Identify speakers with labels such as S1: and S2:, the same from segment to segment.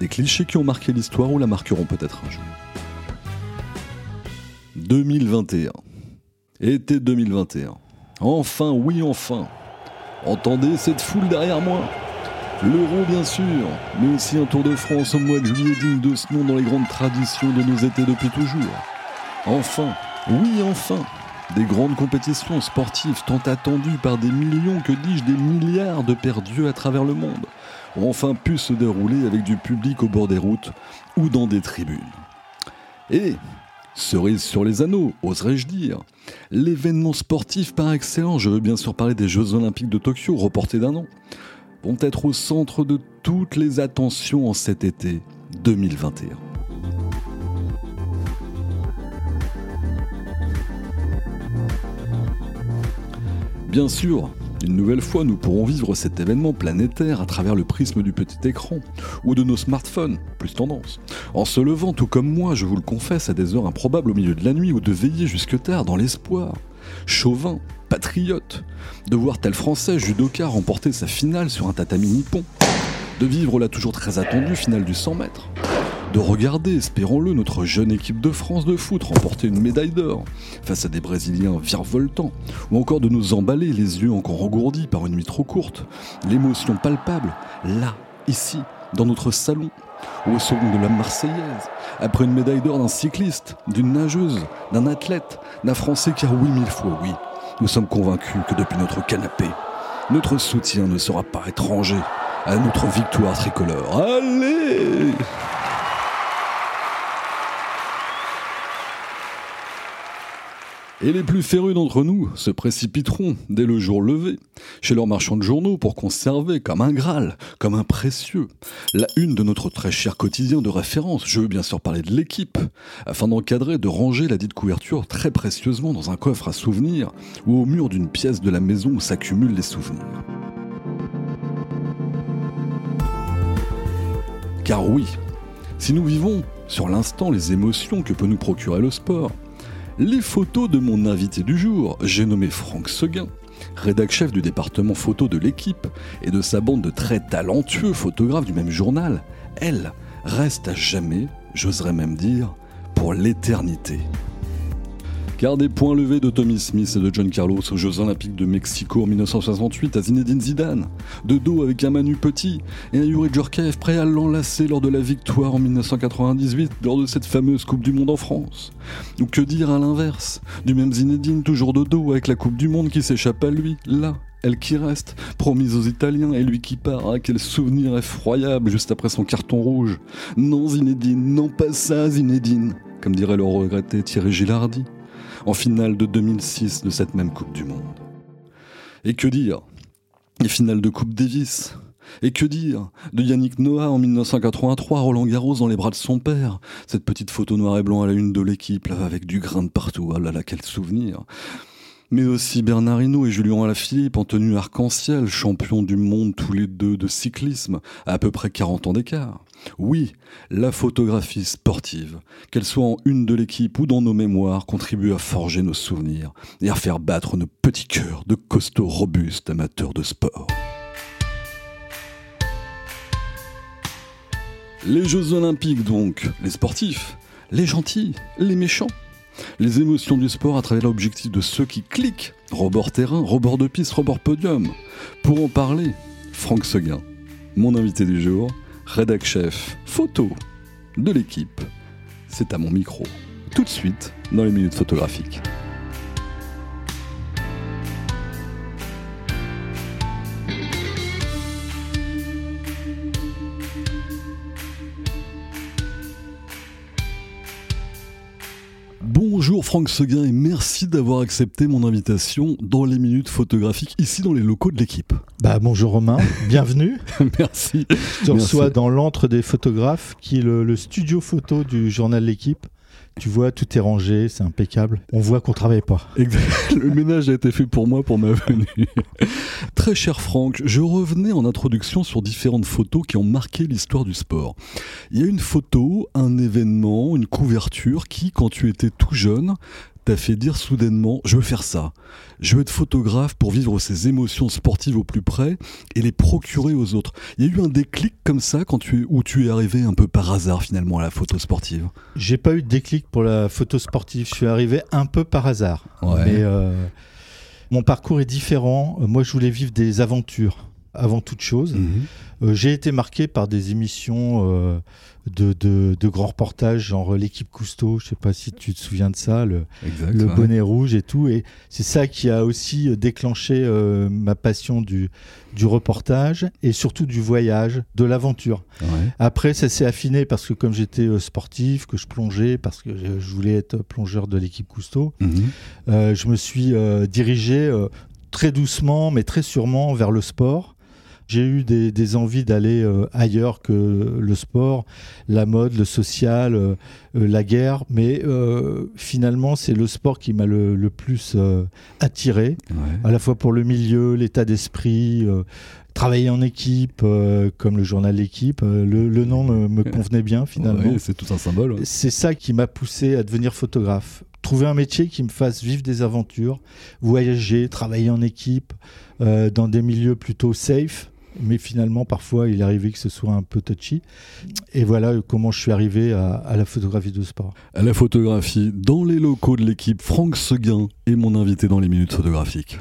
S1: des clichés qui ont marqué l'histoire ou la marqueront peut-être un jour. 2021. Été 2021. Enfin, oui, enfin. Entendez cette foule derrière moi L'euro bien sûr, mais aussi un Tour de France au mois de juillet digne de ce nom dans les grandes traditions de nos étés depuis toujours. Enfin, oui enfin, des grandes compétitions sportives tant attendues par des millions, que dis-je, des milliards de perdus à travers le monde, ont enfin pu se dérouler avec du public au bord des routes ou dans des tribunes. Et, cerise sur les anneaux, oserais-je dire, l'événement sportif par excellence, je veux bien sûr parler des Jeux Olympiques de Tokyo, reportés d'un an, vont être au centre de toutes les attentions en cet été 2021. Bien sûr, une nouvelle fois, nous pourrons vivre cet événement planétaire à travers le prisme du petit écran, ou de nos smartphones, plus tendance. En se levant, tout comme moi, je vous le confesse, à des heures improbables au milieu de la nuit, ou de veiller jusque tard dans l'espoir. Chauvin, patriote, de voir tel Français judoka remporter sa finale sur un tatami nippon, de vivre la toujours très attendue finale du 100 mètres, de regarder, espérons-le, notre jeune équipe de France de foot remporter une médaille d'or face à des Brésiliens virevoltants, ou encore de nous emballer les yeux encore engourdis par une nuit trop courte, l'émotion palpable, là, ici, dans notre salon, ou au second de la Marseillaise, après une médaille d'or d'un cycliste, d'une nageuse, d'un athlète, d'un Français, car oui, mille fois oui, nous sommes convaincus que depuis notre canapé, notre soutien ne sera pas étranger à notre victoire tricolore. Allez Et les plus férus d'entre nous se précipiteront dès le jour levé chez leurs marchands de journaux pour conserver comme un Graal, comme un précieux, la une de notre très cher quotidien de référence, je veux bien sûr parler de l'équipe, afin d'encadrer, de ranger la dite couverture très précieusement dans un coffre à souvenirs ou au mur d'une pièce de la maison où s'accumulent les souvenirs. Car oui, si nous vivons sur l'instant les émotions que peut nous procurer le sport, les photos de mon invité du jour, j'ai nommé Franck Seguin, rédac chef du département photo de l'équipe et de sa bande de très talentueux photographes du même journal, elles restent à jamais, j'oserais même dire, pour l'éternité. Car des points levés de Tommy Smith et de John Carlos aux Jeux Olympiques de Mexico en 1968 à Zinedine Zidane, de dos avec un Manu Petit et un Yuri Djorkaeff prêt à l'enlacer lors de la victoire en 1998 lors de cette fameuse Coupe du Monde en France. Ou que dire à l'inverse, du même Zinedine toujours de dos avec la Coupe du Monde qui s'échappe à lui, là, elle qui reste, promise aux Italiens, et lui qui part. Ah, quel souvenir effroyable juste après son carton rouge. Non, Zinedine, non pas ça, Zinedine, comme dirait le regretté Thierry Gilardi en finale de 2006 de cette même Coupe du Monde. Et que dire Les finales de Coupe Davis? Et que dire de Yannick Noah en 1983, Roland Garros dans les bras de son père? Cette petite photo noir et blanc à la une de l'équipe, avec du grain de partout. Ah là là, quel souvenir mais aussi Bernard Hinault et Julien Alaphilippe en tenue arc-en-ciel, champions du monde tous les deux de cyclisme, à à peu près 40 ans d'écart. Oui, la photographie sportive, qu'elle soit en une de l'équipe ou dans nos mémoires, contribue à forger nos souvenirs et à faire battre nos petits cœurs de costauds robustes amateurs de sport. Les Jeux Olympiques donc, les sportifs, les gentils, les méchants, les émotions du sport à travers l'objectif de ceux qui cliquent, rebord terrain, rebord de piste, rebord podium. Pour en parler, Franck Seguin, mon invité du jour, rédac chef photo de l'équipe. C'est à mon micro, tout de suite dans les minutes photographiques. Franck Seguin et merci d'avoir accepté mon invitation dans les minutes photographiques ici dans les locaux de l'équipe.
S2: Bah bonjour Romain, bienvenue.
S1: merci.
S2: Je te reçois dans l'antre des photographes qui est le, le studio photo du journal L'équipe. Tu vois, tout est rangé, c'est impeccable. On voit qu'on travaille pas.
S1: Le ménage a été fait pour moi pour ma venue. Très cher Franck, je revenais en introduction sur différentes photos qui ont marqué l'histoire du sport. Il y a une photo, un événement, une couverture qui, quand tu étais tout jeune, t'a fait dire soudainement je veux faire ça. Je veux être photographe pour vivre ces émotions sportives au plus près et les procurer aux autres. Il y a eu un déclic comme ça quand tu, où tu es arrivé un peu par hasard finalement à la photo sportive?
S2: J'ai pas eu de déclic pour la photo sportive. Je suis arrivé un peu par hasard.
S1: Ouais.
S2: Mais euh, mon parcours est différent. Moi, je voulais vivre des aventures avant toute chose.
S1: Mhm.
S2: Euh, J'ai été marqué par des émissions euh, de, de, de grands reportages, genre l'équipe Cousteau. Je sais pas si tu te souviens de ça, le,
S1: Exact.
S2: le
S1: ouais.
S2: bonnet rouge et tout. Et c'est ça qui a aussi déclenché euh, ma passion du, du reportage et surtout du voyage, de l'aventure.
S1: Ouais.
S2: Après, ça s'est affiné parce que comme j'étais euh, sportif, que je plongeais, parce que je voulais être plongeur de l'équipe Cousteau,
S1: Mhm.
S2: euh, je me suis dirigé très doucement, mais très sûrement vers le sport. J'ai eu des, des envies d'aller euh, ailleurs que le sport, la mode, le social, euh, euh, la guerre, mais euh, finalement c'est le sport qui m'a le, le plus attiré,
S1: Ouais.
S2: à la fois pour le milieu, l'état d'esprit, travailler en équipe, euh, comme le journal L'équipe, euh, le, le nom me, me convenait bien finalement.
S1: Ouais, c'est tout un symbole. ouais.
S2: C'est ça qui m'a poussé à devenir photographe. Trouver un métier qui me fasse vivre des aventures, voyager, travailler en équipe, euh, dans des milieux plutôt safe. Mais finalement, parfois, il arrivé que ce soit un peu touchy. Et voilà comment je suis arrivé à, à la photographie de sport.
S1: À la photographie, dans les locaux de l'équipe, Franck Seguin est mon invité dans les minutes photographiques.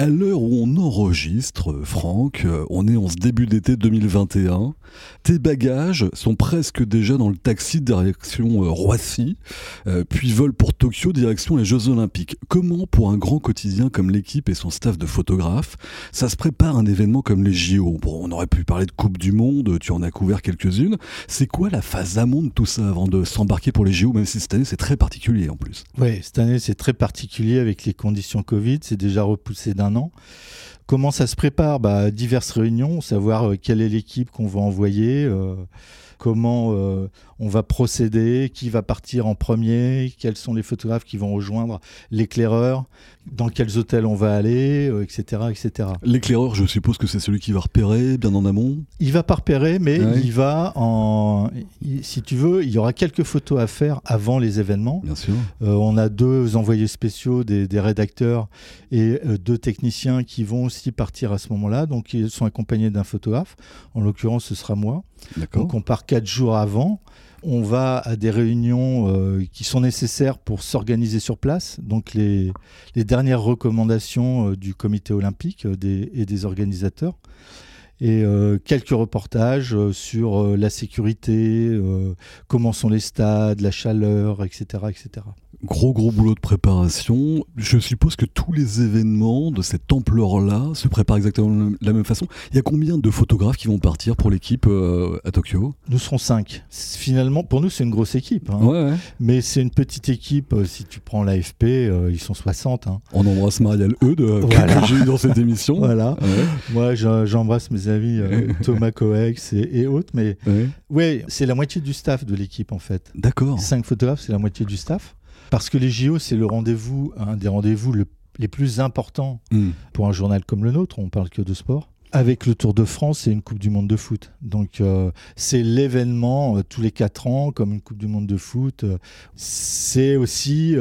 S1: À l'heure où on enregistre, Franck, euh, on est en ce début d'été 2021. Tes bagages sont presque déjà dans le taxi direction euh, Roissy, euh, puis vol pour Tokyo direction les Jeux Olympiques. Comment, pour un grand quotidien comme l'équipe et son staff de photographes, ça se prépare un événement comme les JO Bon, On aurait pu parler de Coupe du Monde, tu en as couvert quelques-unes. C'est quoi la phase amont de tout ça avant de s'embarquer pour les JO, même si cette année c'est très particulier en plus?
S2: Oui, cette année, c'est très particulier avec les conditions Covid. C'est déjà repoussé d'un Comment ça se prépare? Bah, Diverses réunions, savoir euh, quelle est l'équipe qu'on va envoyer, euh, comment euh, on va procéder, qui va partir en premier, quels sont les photographes qui vont rejoindre l'éclaireur, dans quels hôtels on va aller, euh, etc., etc.
S1: L'éclaireur, je suppose que c'est celui qui va repérer bien en amont.
S2: Il va pas repérer, mais
S1: Ouais.
S2: il va en. il- Si tu veux, il y aura quelques photos à faire avant les événements.
S1: Bien sûr.
S2: Euh, on a deux envoyés spéciaux, des, des rédacteurs et euh, deux techniciens qui vont aussi partir à ce moment-là. Donc, ils sont accompagnés d'un photographe. En l'occurrence, ce sera moi.
S1: D'accord.
S2: Donc, on part quatre jours avant. On va à des réunions euh, qui sont nécessaires pour s'organiser sur place. Donc, les, dernières recommandations euh, du comité olympique euh, et des organisateurs. Et euh, quelques reportages euh, sur euh, la sécurité, euh, comment sont les stades, la chaleur, etc. etc.
S1: Gros gros boulot de préparation. Je suppose que tous les événements de cette ampleur-là se préparent exactement de la même façon. Il y a combien de photographes qui vont partir pour l'équipe à Tokyo?
S2: Nous serons cinq. Finalement, pour nous, c'est une grosse équipe. hein.
S1: Ouais, ouais.
S2: Mais c'est une petite équipe. Si tu prends l'AFP, ils sont 60. hein.
S1: On embrasse Marielle Eudes
S2: Voilà.
S1: que j'ai eu dans cette émission.
S2: Voilà.
S1: Ouais,
S2: Moi, je- j'embrasse mes euh, Thomas Coex et, et autres. Mais
S1: ouais.
S2: ouais, c'est la moitié du staff de l'équipe, en fait.
S1: D'accord.
S2: Cinq photographes, c'est la moitié du staff. Parce que les JO, c'est le rendez-vous, un des rendez-vous le- les plus importants
S1: Hmm.
S2: pour un journal comme le nôtre. On parle que de sport. Avec le Tour de France et une Coupe du Monde de foot. Donc, euh, c'est l'événement euh, tous les quatre ans, comme une Coupe du Monde de foot. Euh, C'est aussi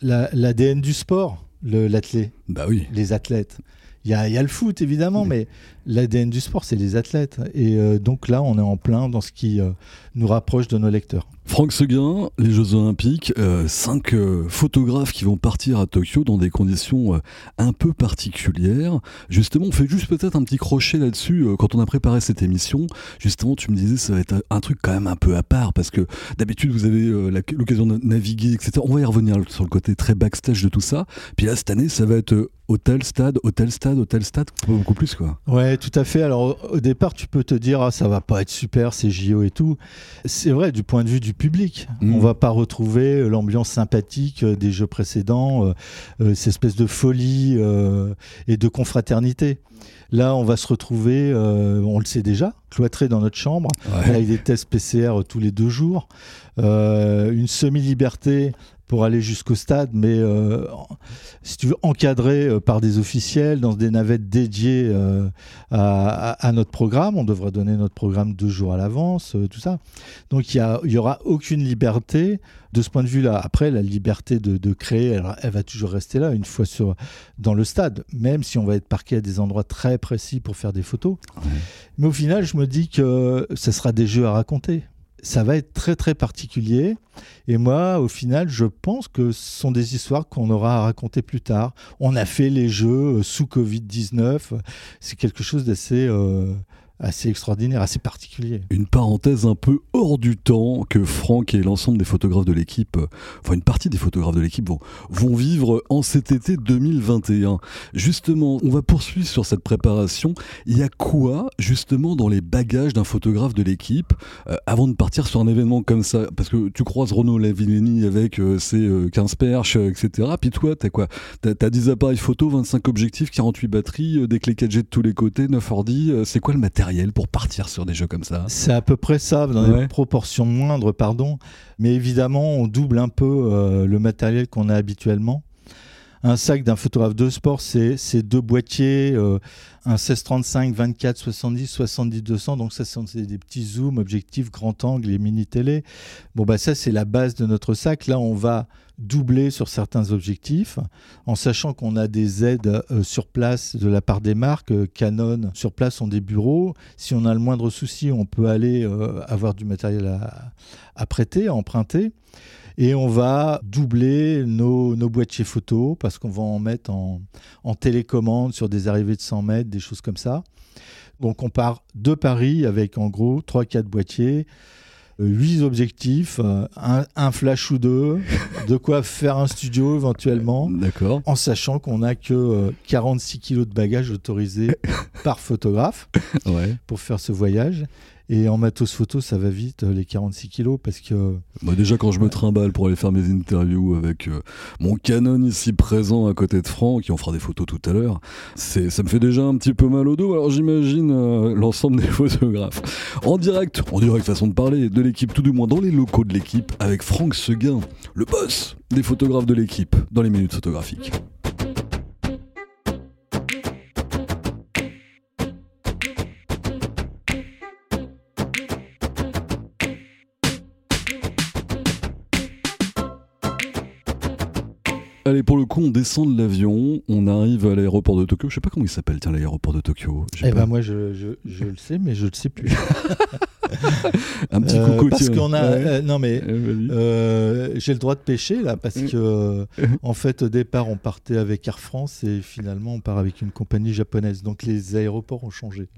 S2: la- l'ADN du sport, le- l'athlète,
S1: Bah oui.
S2: les athlètes. Il y a, il y a le foot, évidemment,
S1: Oui.
S2: mais l'ADN du sport, c'est les athlètes. Et euh, donc là, on est en plein dans ce qui euh, nous rapproche de nos lecteurs.
S1: Franck Seguin, les Jeux Olympiques, euh, cinq photographes qui vont partir à Tokyo dans des conditions un peu particulières. Justement, on fait juste peut-être un petit crochet là-dessus. quand on a préparé cette émission, justement, tu me disais ça va être un truc quand même un peu à part parce que d'habitude vous avez l'occasion de naviguer, etc. On va y revenir sur le côté très backstage de tout ça. Puis là, cette année, ça va être hôtel, stade, hôtel, stade, hôtel, stade, beaucoup plus quoi.
S2: Ouais, tout à fait. Alors au départ, tu peux te dire ah ça va pas être super, c'est JO et tout. C'est vrai du point de vue du public, mm. on va pas retrouver euh, l'ambiance sympathique euh, des jeux précédents, euh, cette espèce de folie et de confraternité. Là, on va se retrouver, on le sait déjà, cloîtré dans notre chambre, avec des tests PCR tous les deux jours, une semi-liberté pour aller jusqu'au stade, mais euh, si tu veux, encadré euh, par des officiels dans des navettes dédiées euh, à, notre programme. On devrait donner notre programme deux jours à l'avance, tout ça. Donc il n'y aura aucune liberté de ce point de vue-là. Après, la liberté de, créer, elle, va toujours rester là une fois sur, dans le stade, même si on va être parqué à des endroits très précis pour faire des photos. Mais au final, je me dis que ce sera des jeux à raconter ça va être très très particulier. Et moi, au final, je pense que ce sont des histoires qu'on aura à raconter plus tard. On a fait les jeux euh, sous Covid-19. C'est quelque chose d'assez euh, assez extraordinaire, assez particulier.
S1: Une parenthèse un peu hors du temps que Franck et l'ensemble des photographes de l'équipe, euh, enfin une partie des photographes de l'équipe vont, vivre en cet été 2021. Justement, on va poursuivre sur cette préparation. Il y a quoi justement dans les bagages d'un photographe de l'équipe euh, avant de partir sur un événement comme ça? Parce que tu croises Renaud Lavilleni avec euh, ses 15 perches, etc. Puis toi, t'as quoi? T'as 10 appareils photo, 25 objectifs, 48 batteries, des clés 4G de tous les côtés, 9 ordi. C'est quoi le matériel pour partir sur des jeux comme ça
S2: C'est à peu près ça, dans des proportions moindres, pardon. Mais évidemment, on double un peu euh, le matériel qu'on a habituellement. Un sac d'un photographe de sport, c'est deux boîtiers, euh, un 1635, 24, 70, 70, 200. Donc ça, c'est des petits zooms, objectifs, grand angle et mini télé. Bon, bah ça, c'est la base de notre sac. Là, on va doubler sur certains objectifs, en sachant qu'on a des aides euh, sur place de la part des marques. Euh, Canon, sur place, ont des bureaux. Si on a le moindre souci, on peut aller avoir du matériel à, à prêter, à emprunter. Et on va doubler nos, nos boîtiers photo parce qu'on va en mettre en, télécommande sur des arrivées de 100 mètres, des choses comme ça. Donc on part de Paris avec en gros 3-4 boîtiers. 8 euh, objectifs, euh, un, flash ou deux, de quoi faire un studio éventuellement.
S1: D'accord.
S2: En sachant qu'on n'a que 46 euh, kilos de bagages autorisés par photographe pour faire ce voyage. Et en matos photo, ça va vite, euh, les 46 kilos, parce que...
S1: Bah déjà, quand je me trimballe pour aller faire mes interviews avec euh, mon Canon ici présent à côté de Franck, qui en fera des photos tout à l'heure, ça me fait déjà un petit peu mal au dos. Alors j'imagine euh, l'ensemble des photographes. En direct, en direct façon de parler, de l'équipe, tout du moins dans les locaux de l'équipe, avec Franck Seguin, le boss des photographes de l'équipe, dans les minutes photographiques. Allez, pour le coup, on descend de l'avion, on arrive à l'aéroport de Tokyo. Je sais pas comment il s'appelle, tiens, l'aéroport de Tokyo.
S2: Eh ben moi, je, je, je, le sais, mais je le sais plus.
S1: un petit euh, coucou.
S2: parce qu'on a, euh, non mais euh, j'ai le droit de pêcher là, parce que en fait au départ on partait avec Air France et finalement on part avec une compagnie japonaise. Donc les aéroports ont changé.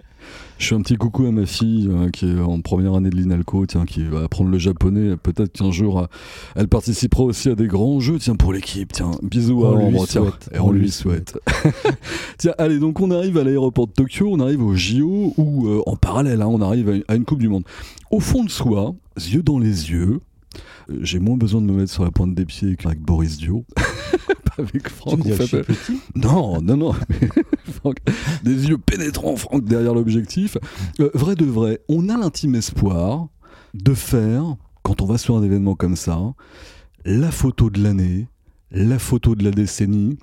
S1: Je fais un petit coucou à ma fille qui est en première année de l'INALCO, tiens, qui va apprendre le japonais. Peut-être qu'un jour elle participera aussi à des grands jeux, tiens, pour l'équipe, tiens. Bisous
S2: on
S1: à
S2: lui tiens,
S1: et on, lui souhaite. tiens, allez, donc on arrive à l'aéroport de Tokyo, on arrive au JO ou en parallèle, hein, on arrive à une Coupe du Monde. Au fond de soi, yeux dans les yeux, euh, j'ai moins besoin de me mettre sur la pointe des pieds qu'avec Boris Dio. Pas avec Franck.
S2: Tu en fait.
S1: Non, non, non. des yeux pénétrants, Franck, derrière l'objectif. Euh, vrai de vrai, on a l'intime espoir de faire, quand on va sur un événement comme ça, la photo de l'année, la photo de la décennie.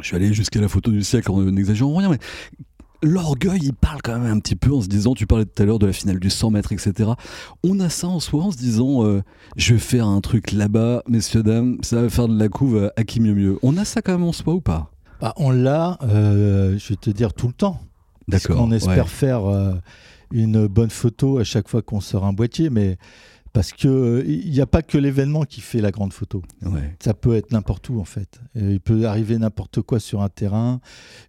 S1: Je suis allé jusqu'à la photo du siècle en n'exagérant rien, mais l'orgueil, il parle quand même un petit peu en se disant, tu parlais tout à l'heure de la finale du 100 mètres, etc. On a ça en soi en se disant, euh, je vais faire un truc là-bas, messieurs, dames, ça va faire de la couve à qui mieux mieux. On a ça quand même en soi ou pas?
S2: Bah, On l'a, euh, je vais te dire, tout le temps.
S1: D'accord.
S2: qu'on espère
S1: ouais.
S2: faire euh, une bonne photo à chaque fois qu'on sort un boîtier, mais parce que il n'y a pas que l'événement qui fait la grande photo.
S1: Ouais.
S2: Ça peut être n'importe où en fait. Il peut arriver n'importe quoi sur un terrain,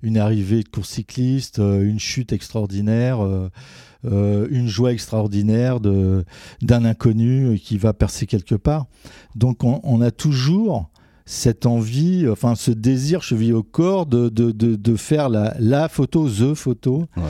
S2: une arrivée de course cycliste, euh, une chute extraordinaire, euh, euh, une joie extraordinaire de- d'un inconnu qui va percer quelque part. Donc on, on a toujours cette envie, enfin ce désir chevillé au corps de, de, de, de faire la, la photo, the photo.
S1: Ouais.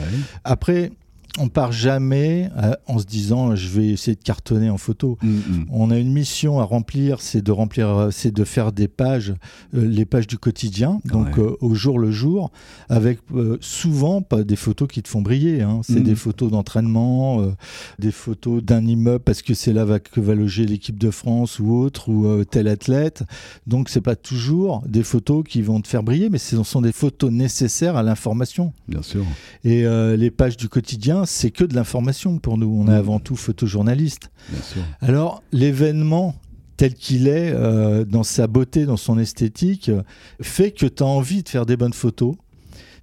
S2: Après, on part jamais euh, en se disant je vais essayer de cartonner en photo.
S1: Mm, mm.
S2: On a une mission à remplir, c'est de remplir, euh, c'est de faire des pages, euh, les pages du quotidien, donc
S1: Ouais.
S2: euh, au jour le jour, avec euh, souvent pas des photos qui te font briller. hein. C'est
S1: Mhm.
S2: des photos d'entraînement, des photos d'un immeuble parce que c'est là va- que va loger l'équipe de France ou autre ou tel athlète. Donc c'est pas toujours des photos qui vont te faire briller, mais ce sont des photos nécessaires à l'information.
S1: Bien sûr.
S2: Et les pages du quotidien, c'est que de l'information pour nous. On est
S1: Mhm.
S2: avant tout photojournaliste.
S1: Bien sûr.
S2: Alors, l'événement tel qu'il est, euh, dans sa beauté, dans son esthétique, fait que tu as envie de faire des bonnes photos.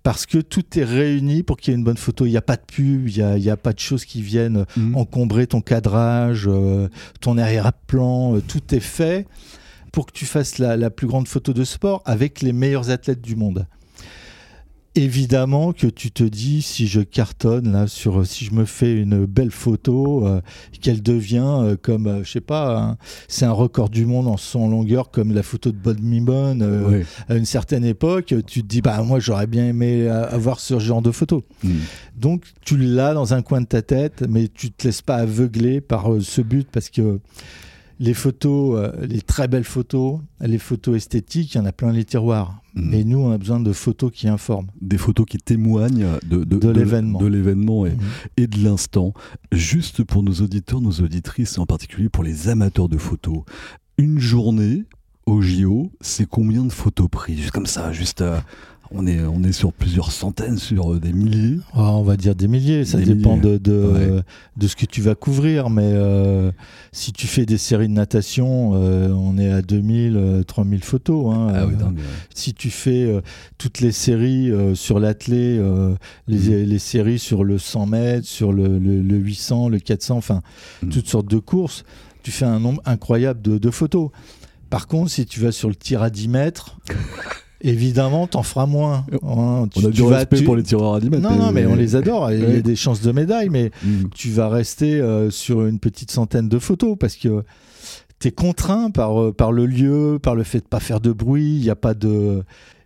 S2: Parce que tout est réuni pour qu'il y ait une bonne photo. Il n'y a pas de pub, il n'y a, il y a pas de choses qui viennent
S1: Mm.
S2: encombrer ton cadrage, euh, ton arrière-plan. euh, tout est fait pour que tu fasses la, la plus grande photo de sport avec les meilleurs athlètes du monde. Évidemment que tu te dis si je cartonne là sur si je me fais une belle photo euh, qu'elle devient euh, comme euh, je sais pas un- c'est un record du monde en son longueur comme la photo de Bob Mimon euh, à une certaine époque tu te dis bah moi j'aurais bien aimé avoir ce genre de photo
S1: Mm.
S2: donc tu l'as dans un coin de ta tête, mais tu te laisses pas aveugler par ce but parce que les photos, euh, les très belles photos, les photos esthétiques, il y en a plein les tiroirs.
S1: Mm.
S2: Mais nous, on a besoin de photos qui informent.
S1: Des photos qui témoignent de,
S2: De l'événement.
S1: De l'événement et,
S2: Mhm.
S1: et de l'instant. Juste pour nos auditeurs, nos auditrices, et en particulier pour les amateurs de photos. Une journée au JO, c'est combien de photos prises? Juste comme ça, juste. euh, on, est, on est sur plusieurs centaines, sur euh, des milliers.
S2: Ah, on va dire des milliers, ça
S1: Des
S2: dépend
S1: milliers.
S2: de, de,
S1: Ouais.
S2: de ce que tu vas couvrir. Mais euh, si tu fais des séries de natation, euh, on est à 2000, euh, 3000 photos. hein.
S1: Ah oui, dingue. ouais.
S2: si tu fais toutes les séries sur l'athlé, euh, les, les séries sur le 100 mètres, sur le, le- le 800, le 400, enfin
S1: Mhm.
S2: toutes sortes de courses, tu fais un nombre incroyable de, de photos. Par contre, si tu vas sur le tir à 10 mètres, évidemment, t'en feras moins. hein. Tu-
S1: On a
S2: tu
S1: du
S2: vas-
S1: respect
S2: tu-
S1: pour les tireurs à 10 mètres.
S2: Non, non, mais on les adore. Il y a des chances de médaille, mais
S1: Mm.
S2: tu vas rester euh, sur une petite centaine de photos parce que tu es contraint par, euh, par le lieu, par le fait de pas faire de bruit. Il n'y a pas de.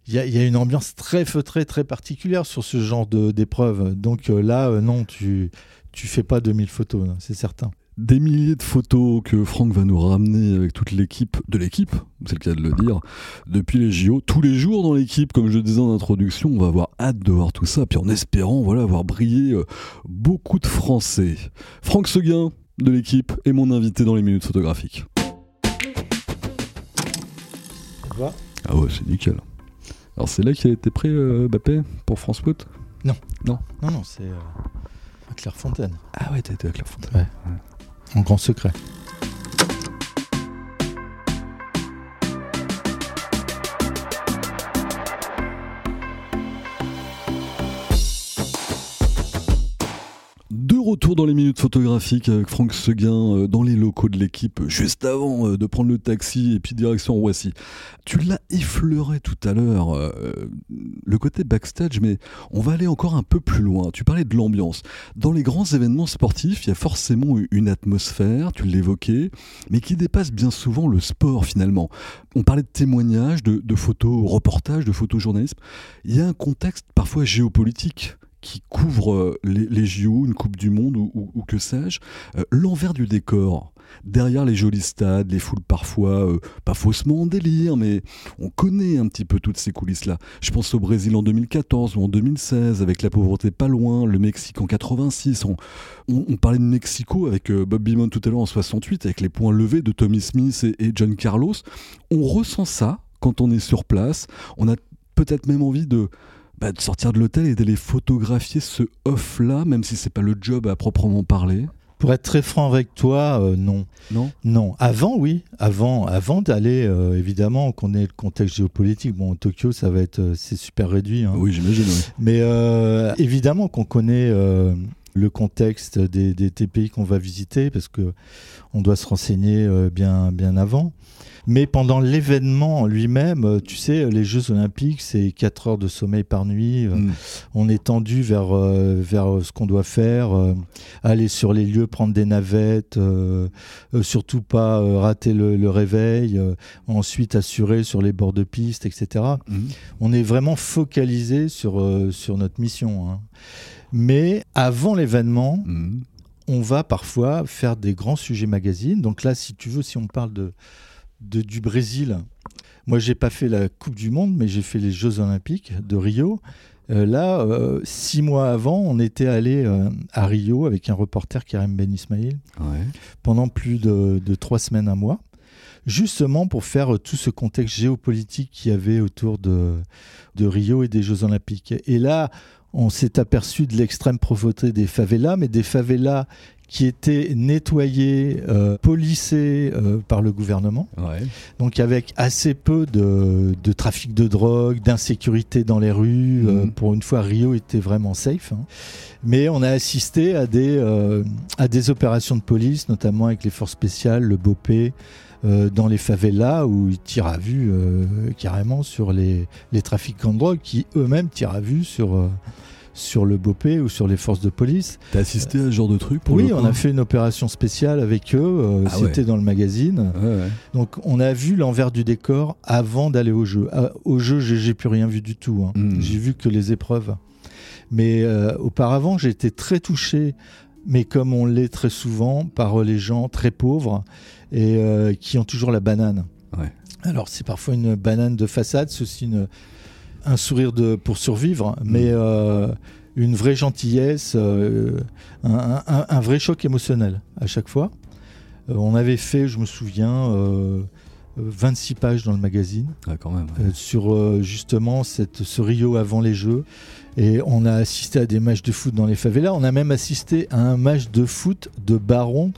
S2: Il y a, il y a une ambiance très feutrée, très particulière sur ce genre d'épreuve. Donc euh, là, euh, non, tu tu fais pas 2000 photos, non, c'est certain.
S1: Des milliers de photos que Franck va nous ramener avec toute l'équipe de l'équipe, c'est le cas de le dire, depuis les JO. Tous les jours dans l'équipe, comme je disais en introduction, on va avoir hâte de voir tout ça, puis en espérant voilà, voir briller euh, beaucoup de Français. Franck Seguin de l'équipe est mon invité dans les minutes photographiques. Ah ouais, c'est nickel. Alors c'est là qu'il a été prêt, euh, Bappé, pour France Foot?
S2: Non, non, c'est euh, à Clairefontaine,
S1: Ah ouais, t'as été à Clairefontaine.
S2: En grand secret.
S1: Retour dans les minutes photographiques avec Franck Seguin euh, dans les locaux de l'équipe, juste avant euh, de prendre le taxi et puis direction Roissy. Tu l'as effleuré tout à l'heure, euh, le côté backstage, mais on va aller encore un peu plus loin. Tu parlais de l'ambiance. Dans les grands événements sportifs, il y a forcément une atmosphère, tu l'évoquais, mais qui dépasse bien souvent le sport finalement. On parlait de témoignages, de, de photos, reportages, de photojournalisme. Il y a un contexte parfois géopolitique qui couvre euh, les, les JO, une Coupe du Monde ou, que sais-je, euh, l'envers du décor, derrière les jolis stades, les foules parfois, euh, pas faussement en délire, mais on connaît un petit peu toutes ces coulisses-là. Je pense au Brésil en 2014 ou en 2016, avec la pauvreté pas loin, le Mexique en 86. On, on- parlait de Mexico avec Bob Beamon tout à l'heure en 68, avec les points levés de Tommy Smith et, et John Carlos. On ressent ça quand on est sur place. On a peut-être même envie de bah, de sortir de l'hôtel et d'aller photographier ce off-là, même si c'est pas le job à proprement parler.
S2: Pour être très franc avec toi, euh, non.
S1: Non?
S2: Non. Avant, oui. Avant, avant d'aller, euh, évidemment, qu'on ait le contexte géopolitique. Bon, Tokyo, ça va être, euh, c'est super réduit. hein.
S1: Oui, j'imagine. oui.
S2: Mais évidemment qu'on connaît le contexte des, des TPI qu'on va visiter parce que on doit se renseigner bien, bien avant. Mais pendant l'événement lui-même, euh, tu sais, les Jeux Olympiques, c'est 4 heures de sommeil par nuit. euh,
S1: Mm.
S2: On est tendu vers, euh, vers ce qu'on doit faire, aller sur les lieux, prendre des navettes, euh, surtout pas rater le, le réveil, euh, ensuite assurer sur les bords de piste, etc
S1: Mm.
S2: on est vraiment focalisé sur, euh, sur notre mission. hein. Mais avant l'événement,
S1: Mm.
S2: on va parfois faire des grands sujets magazines. Donc là, si tu veux, si on parle de, de- du Brésil, moi, j'ai pas fait la Coupe du Monde, mais j'ai fait les Jeux Olympiques de Rio. Euh, là, euh, six mois avant, on était allé euh, à Rio avec un reporter, Karim Ben Ismail,
S1: Ouais.
S2: pendant plus de, de trois semaines, un mois, justement pour faire tout ce contexte géopolitique qu'il y avait autour de, de Rio et des Jeux Olympiques. Et là, on s'est aperçu de l'extrême pauvreté des favelas, mais des favelas qui étaient nettoyés, euh, polissés euh, par le gouvernement.
S1: Ouais.
S2: Donc avec assez peu de, de trafic de drogue, d'insécurité dans les rues. euh,
S1: Mhm.
S2: pour une fois, Rio était vraiment safe. hein. Mais on a assisté à des, euh, à des opérations de police, notamment avec les forces spéciales, le BOP, euh, dans les favelas, où ils tirent à vue euh, carrément sur les, les trafiquants de drogue, qui eux-mêmes tirent à vue sur, euh, sur le BOP ou sur les forces de police.
S1: T'as assisté à ce genre de truc pour
S2: oui, on a fait une opération spéciale avec eux. euh,
S1: Ah ouais.
S2: C'était dans le magazine.
S1: Ouais, ouais.
S2: Donc on a vu l'envers du décor avant d'aller au jeu. Ah, au jeu, j'ai plus rien vu du tout. hein.
S1: Mm.
S2: J'ai vu que les épreuves. Mais euh, auparavant, j'ai été très touché, mais comme on l'est très souvent, par les gens très pauvres et euh, qui ont toujours la banane. Alors c'est parfois une banane de façade, c'est aussi une- un sourire de, pour survivre,
S1: Mm.
S2: mais euh, une vraie gentillesse, euh, un, un- un vrai choc émotionnel à chaque fois. Euh, on avait fait, je me souviens, euh, 26 pages dans le magazine
S1: Ah, quand même.
S2: sur justement cette, ce Rio avant les Jeux. Et on a assisté à des matchs de foot dans les favelas. On a même assisté à un match de foot de baron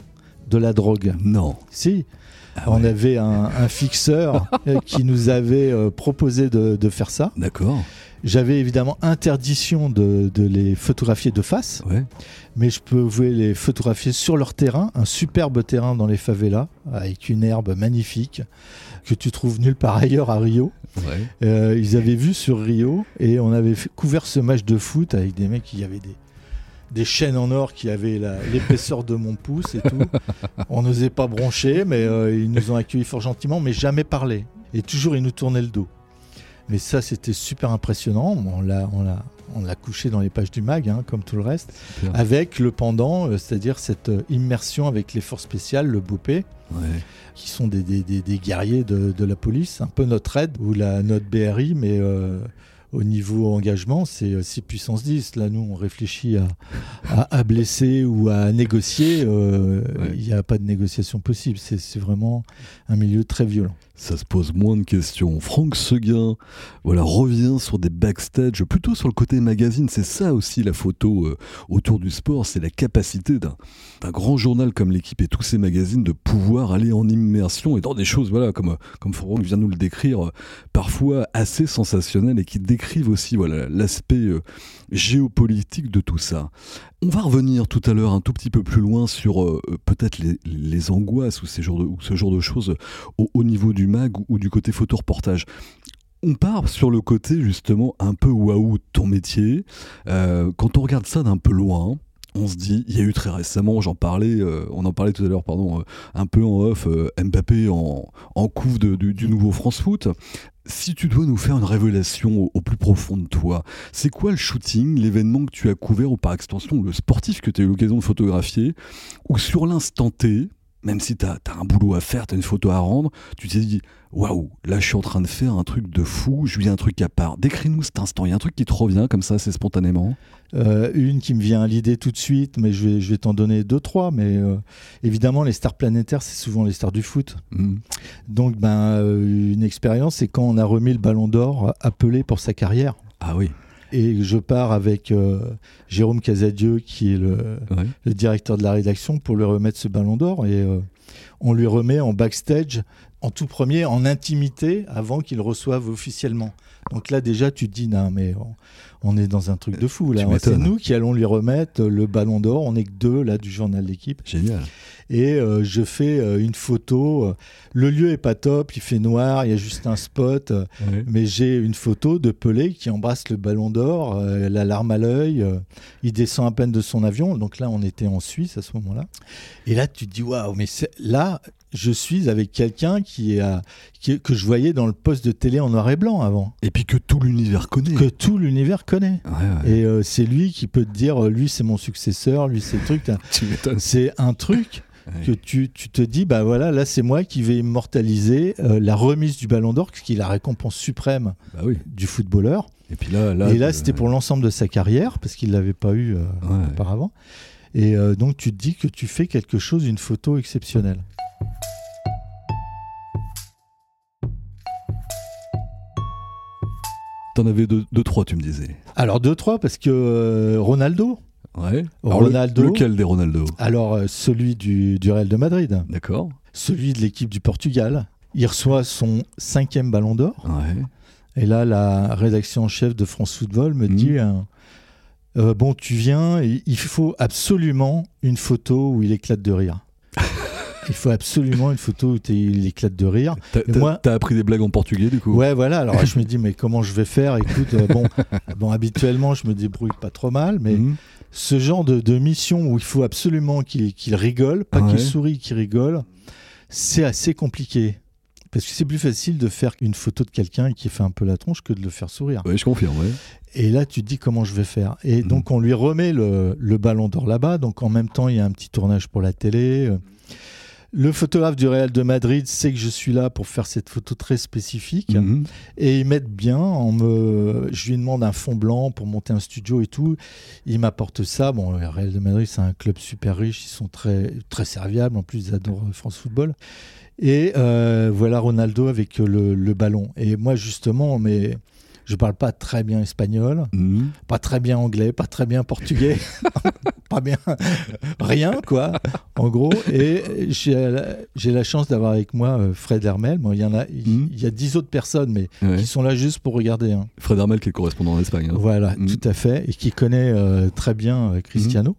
S2: de la drogue.
S1: Non.
S2: Si,
S1: Ah
S2: on avait un, un fixeur qui nous avait euh, proposé de, de faire ça.
S1: D'accord.
S2: J'avais évidemment interdiction de, de les photographier de face,
S1: Ouais.
S2: mais je pouvais les photographier sur leur terrain, un superbe terrain dans les favelas, avec une herbe magnifique que tu trouves nulle part ailleurs à Rio.
S1: Ouais.
S2: Euh, ils avaient vu sur Rio et on avait fait- couvert ce match de foot avec des mecs qui avaient des, des chaînes en or qui avaient l'épaisseur de mon pouce et tout. on n'osait pas broncher, mais euh, ils nous ont accueillis fort gentiment, mais jamais parlé. Et toujours, ils nous tournaient le dos. Mais ça, c'était super impressionnant. On l'a, on l'a, on l'a couché dans les pages du mag, hein, comme tout le reste, avec le pendant, euh, c'est-à-dire cette euh, immersion avec les forces spéciales, le BOP,
S1: Ouais.
S2: qui sont des, des- des- des guerriers de, de la police, un peu notre aide ou la, notre BRI, mais euh, au niveau engagement, c'est euh, 6 puissance 10. Là, nous, on réfléchit à, à- à blesser ou à négocier. euh, Il
S1: Ouais.
S2: n'y a pas de négociation possible. C'est vraiment un milieu très violent.
S1: Ça se pose moins de questions. Franck Seguin, voilà, revient sur des backstage, plutôt sur le côté magazine. C'est ça aussi la photo euh, autour du sport, c'est la capacité d'un grand journal comme l'équipe et tous ces magazines de pouvoir aller en immersion et dans des choses, voilà, comme, comme Franck vient nous le décrire, euh, parfois assez sensationnelles et qui décrivent aussi voilà l'aspect euh, géopolitique de tout ça. On va revenir tout à l'heure un tout petit peu plus loin sur euh, peut-être les, angoisses ou, ce genre de choses au, au niveau du mag ou, du côté photo-reportage. On part sur le côté justement un peu waouh ton métier. Euh, quand on regarde ça d'un peu loin, on se dit, il y a eu très récemment, j'en parlais, euh, on en parlait tout à l'heure, pardon, euh, un peu en off, euh, Mbappé en, en couve du nouveau France Foot. Si tu dois nous faire une révélation au, au plus profond de toi, c'est quoi le shooting, l'événement que tu as couvert ou par extension le sportif que tu as eu l'occasion de photographier, ou sur l'instant T, même si tu as, un boulot à faire, tu as une photo à rendre, tu t'es dit waouh, là je suis en train de faire un truc de fou, je vis un truc à part. Décris-nous cet instant, il y a un truc qui te revient comme ça, c'est spontanément.
S2: Euh, une qui me vient à l'idée tout de suite, mais je vais, je vais t'en donner deux, trois. Mais euh, évidemment, les stars planétaires, c'est souvent les stars du foot.
S1: Mm.
S2: Donc, ben, euh, une expérience, c'est quand on a remis le ballon d'or appelé pour sa carrière.
S1: Ah oui,
S2: Et je pars avec euh, Jérôme Casadieu, qui est le,
S1: Ouais.
S2: le directeur de la rédaction, pour lui remettre ce ballon d'or. Et euh, on lui remet en backstage, en tout premier, en intimité, avant qu'il reçoive officiellement. Donc là, déjà, tu te dis, non, mais on, est dans un truc de fou. Là. C'est nous qui allons lui remettre le ballon d'or. On n'est que deux, là, du journal d'équipe.
S1: Génial.
S2: Et euh, je fais euh, une photo. euh, Le lieu est pas top, il fait noir, il y a juste un spot. euh, mais j'ai une photo de Pelé qui embrasse le ballon d'or, euh, la larme à l'œil. euh, il descend à peine de son avion. Donc là, on était en Suisse à ce moment-là. Et là, tu te dis waouh, mais là, je suis avec quelqu'un qui est à- qui- que je voyais dans le poste de télé en noir et blanc avant,
S1: Et puis que tout l'univers connaît.
S2: que tout l'univers connaît.
S1: Ouais, ouais.
S2: Et euh, c'est lui qui peut te dire, euh, lui c'est mon successeur, lui c'est le truc. C'est un truc que tu, tu te dis, bah voilà, là c'est moi qui vais immortaliser euh, la remise du Ballon d'Or, qui est la récompense suprême
S1: Bah oui.
S2: du footballeur.
S1: Et puis là, là.
S2: et là, c'était pour l'ensemble de sa carrière, parce qu'il ne l'avait pas eu euh,
S1: Ouais.
S2: auparavant. Et euh, donc, tu te dis que tu fais quelque chose, une photo exceptionnelle.
S1: T'en avais deux, deux, trois, tu me disais.
S2: Alors, deux, trois, parce que euh, Ronaldo,
S1: Ouais. Alors,
S2: Ronaldo.
S1: le- lequel des Ronaldo?
S2: Alors euh, celui du, du Real de Madrid,
S1: D'accord.
S2: celui de l'équipe du Portugal, il reçoit son cinquième ballon d'or.
S1: Ouais.
S2: Et là, la rédaction en chef de France Football me
S1: Mhm.
S2: dit euh, euh, Bon, tu viens, et il faut absolument une photo où il éclate de rire. Il faut absolument une photo où il éclate de rire.
S1: T'as appris des blagues en portugais du coup
S2: Ouais, voilà. Alors je me dis Mais comment je vais faire? Écoute, euh, bon, bon, habituellement, je me débrouille pas trop mal, mais
S1: Mhm.
S2: ce genre de, de mission où il faut absolument qu'il rigole, pas
S1: Ouais.
S2: qu'il sourie, qu'il rigole, c'est assez compliqué. Parce que c'est plus facile de faire une photo de quelqu'un qui fait un peu la tronche que de le faire sourire.
S1: Ouais, je confirme, ouais.
S2: Et là, tu te dis comment je vais faire? Et
S1: Mhm.
S2: donc, on lui remet le, le ballon d'or là-bas. Donc, en même temps, il y a un petit tournage pour la télé. Le photographe du Real de Madrid sait que je suis là pour faire cette photo très spécifique.
S1: Mhm.
S2: Et ils m'aident bien. En me... Je lui demande un fond blanc pour monter un studio et tout. Il m'apporte ça. Bon, le Real de Madrid, c'est un club super riche. Ils sont très, très serviables. En plus, ils adorent France Football. Et euh, voilà Ronaldo avec le, le ballon. Et moi, justement, mais je parle pas très bien espagnol,
S1: Mhm.
S2: pas très bien anglais, pas très bien portugais, pas bien rien, quoi, en gros. Et j'ai la, chance d'avoir avec moi euh, Fred Hermel. Bon, il y en a, il y a dix autres personnes, mais
S1: Ouais.
S2: qui sont là juste pour regarder. hein.
S1: Fred Hermel qui est le correspondant en Espagne. hein.
S2: Voilà,
S1: Mhm.
S2: tout à fait, et qui connaît euh, très bien euh, Cristiano.